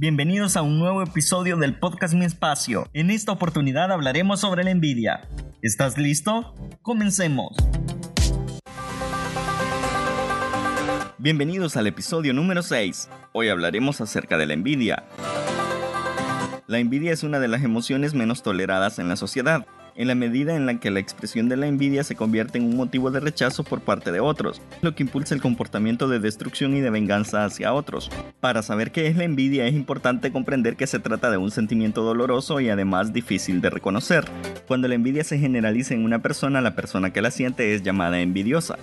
Bienvenidos a un nuevo episodio del podcast Mi Espacio. En esta oportunidad hablaremos sobre la envidia. ¿Estás listo? Comencemos. Bienvenidos al episodio número 6. Hoy hablaremos acerca de la envidia. La envidia es una de las emociones menos toleradas en la sociedad en la medida en la que la expresión de la envidia se convierte en un motivo de rechazo por parte de otros, lo que impulsa el comportamiento de destrucción y de venganza hacia otros. Para saber qué es la envidia es importante comprender que se trata de un sentimiento doloroso y además difícil de reconocer. Cuando la envidia se generaliza en una persona, la persona que la siente es llamada envidiosa.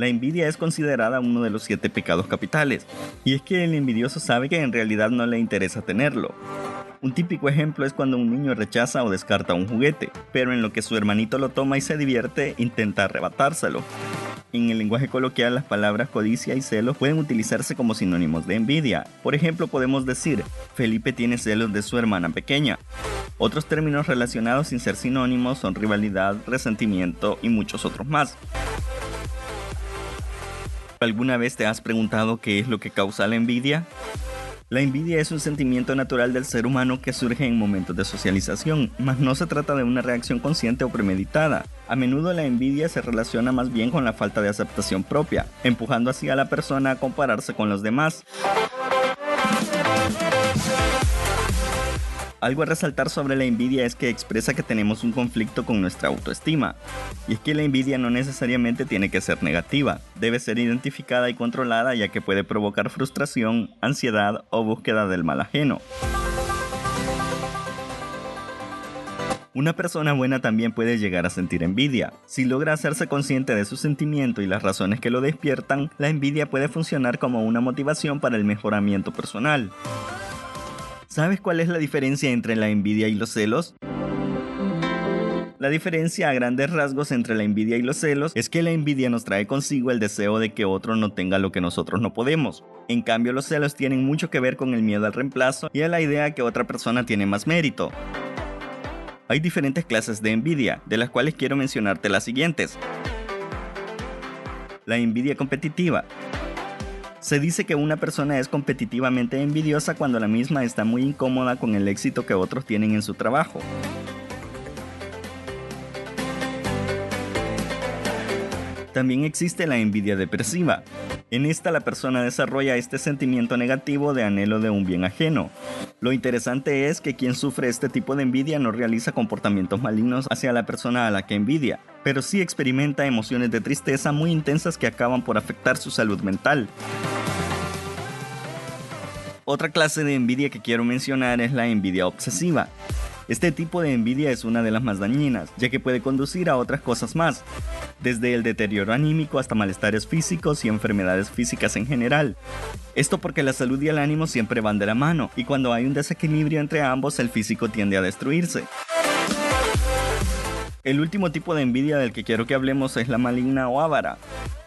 La envidia es considerada uno de los siete pecados capitales, y es que el envidioso sabe que en realidad no le interesa tenerlo. Un típico ejemplo es cuando un niño rechaza o descarta un juguete, pero en lo que su hermanito lo toma y se divierte, intenta arrebatárselo. En el lenguaje coloquial las palabras codicia y celos pueden utilizarse como sinónimos de envidia. Por ejemplo, podemos decir, Felipe tiene celos de su hermana pequeña. Otros términos relacionados sin ser sinónimos son rivalidad, resentimiento y muchos otros más. ¿Alguna vez te has preguntado qué es lo que causa la envidia? La envidia es un sentimiento natural del ser humano que surge en momentos de socialización, mas no se trata de una reacción consciente o premeditada. A menudo la envidia se relaciona más bien con la falta de aceptación propia, empujando así a la persona a compararse con los demás. Algo a resaltar sobre la envidia es que expresa que tenemos un conflicto con nuestra autoestima. Y es que la envidia no necesariamente tiene que ser negativa, debe ser identificada y controlada ya que puede provocar frustración, ansiedad o búsqueda del mal ajeno. Una persona buena también puede llegar a sentir envidia. Si logra hacerse consciente de su sentimiento y las razones que lo despiertan, la envidia puede funcionar como una motivación para el mejoramiento personal. ¿Sabes cuál es la diferencia entre la envidia y los celos? La diferencia a grandes rasgos entre la envidia y los celos es que la envidia nos trae consigo el deseo de que otro no tenga lo que nosotros no podemos. En cambio, los celos tienen mucho que ver con el miedo al reemplazo y a la idea que otra persona tiene más mérito. Hay diferentes clases de envidia, de las cuales quiero mencionarte las siguientes. La envidia competitiva. Se dice que una persona es competitivamente envidiosa cuando la misma está muy incómoda con el éxito que otros tienen en su trabajo. También existe la envidia depresiva. En esta la persona desarrolla este sentimiento negativo de anhelo de un bien ajeno. Lo interesante es que quien sufre este tipo de envidia no realiza comportamientos malignos hacia la persona a la que envidia, pero sí experimenta emociones de tristeza muy intensas que acaban por afectar su salud mental. Otra clase de envidia que quiero mencionar es la envidia obsesiva. Este tipo de envidia es una de las más dañinas, ya que puede conducir a otras cosas más, desde el deterioro anímico hasta malestares físicos y enfermedades físicas en general. Esto porque la salud y el ánimo siempre van de la mano, y cuando hay un desequilibrio entre ambos el físico tiende a destruirse. El último tipo de envidia del que quiero que hablemos es la maligna o avara.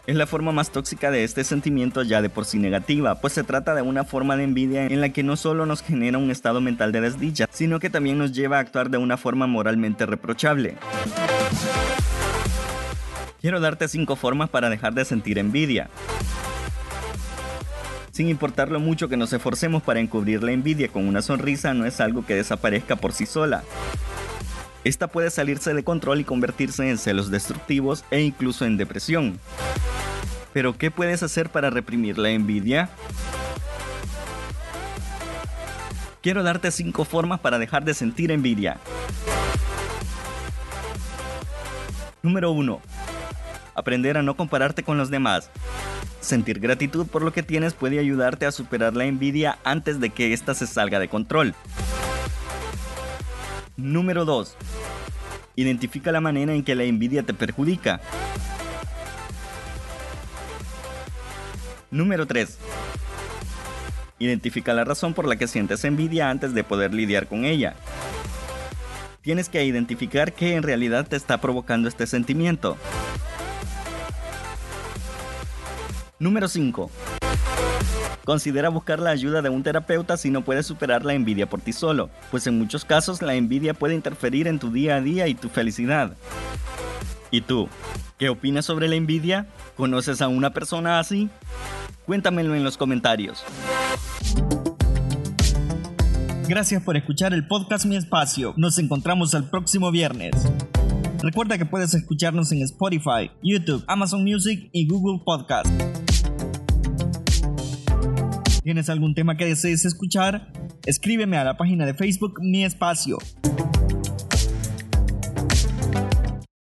Es la forma más tóxica de este sentimiento ya de por sí negativa, pues se trata de una forma de envidia en la que no solo nos genera un estado mental de desdicha, sino que también nos lleva a actuar de una forma moralmente reprochable. Quiero darte 5 formas para dejar de sentir envidia. Sin importar lo mucho que nos esforcemos para encubrir la envidia con una sonrisa, no es algo que desaparezca por sí sola. Esta puede salirse de control y convertirse en celos destructivos e incluso en depresión. Pero ¿qué puedes hacer para reprimir la envidia? Quiero darte 5 formas para dejar de sentir envidia. Número 1. Aprender a no compararte con los demás. Sentir gratitud por lo que tienes puede ayudarte a superar la envidia antes de que ésta se salga de control. Número 2. Identifica la manera en que la envidia te perjudica. Número 3. Identifica la razón por la que sientes envidia antes de poder lidiar con ella. Tienes que identificar qué en realidad te está provocando este sentimiento. Número 5. Considera buscar la ayuda de un terapeuta si no puedes superar la envidia por ti solo, pues en muchos casos la envidia puede interferir en tu día a día y tu felicidad. ¿Y tú? ¿Qué opinas sobre la envidia? ¿Conoces a una persona así? Cuéntamelo en los comentarios. Gracias por escuchar el podcast Mi Espacio. Nos encontramos el próximo viernes. Recuerda que puedes escucharnos en Spotify, YouTube, Amazon Music y Google Podcast. ¿Tienes algún tema que desees escuchar? Escríbeme a la página de Facebook Mi Espacio.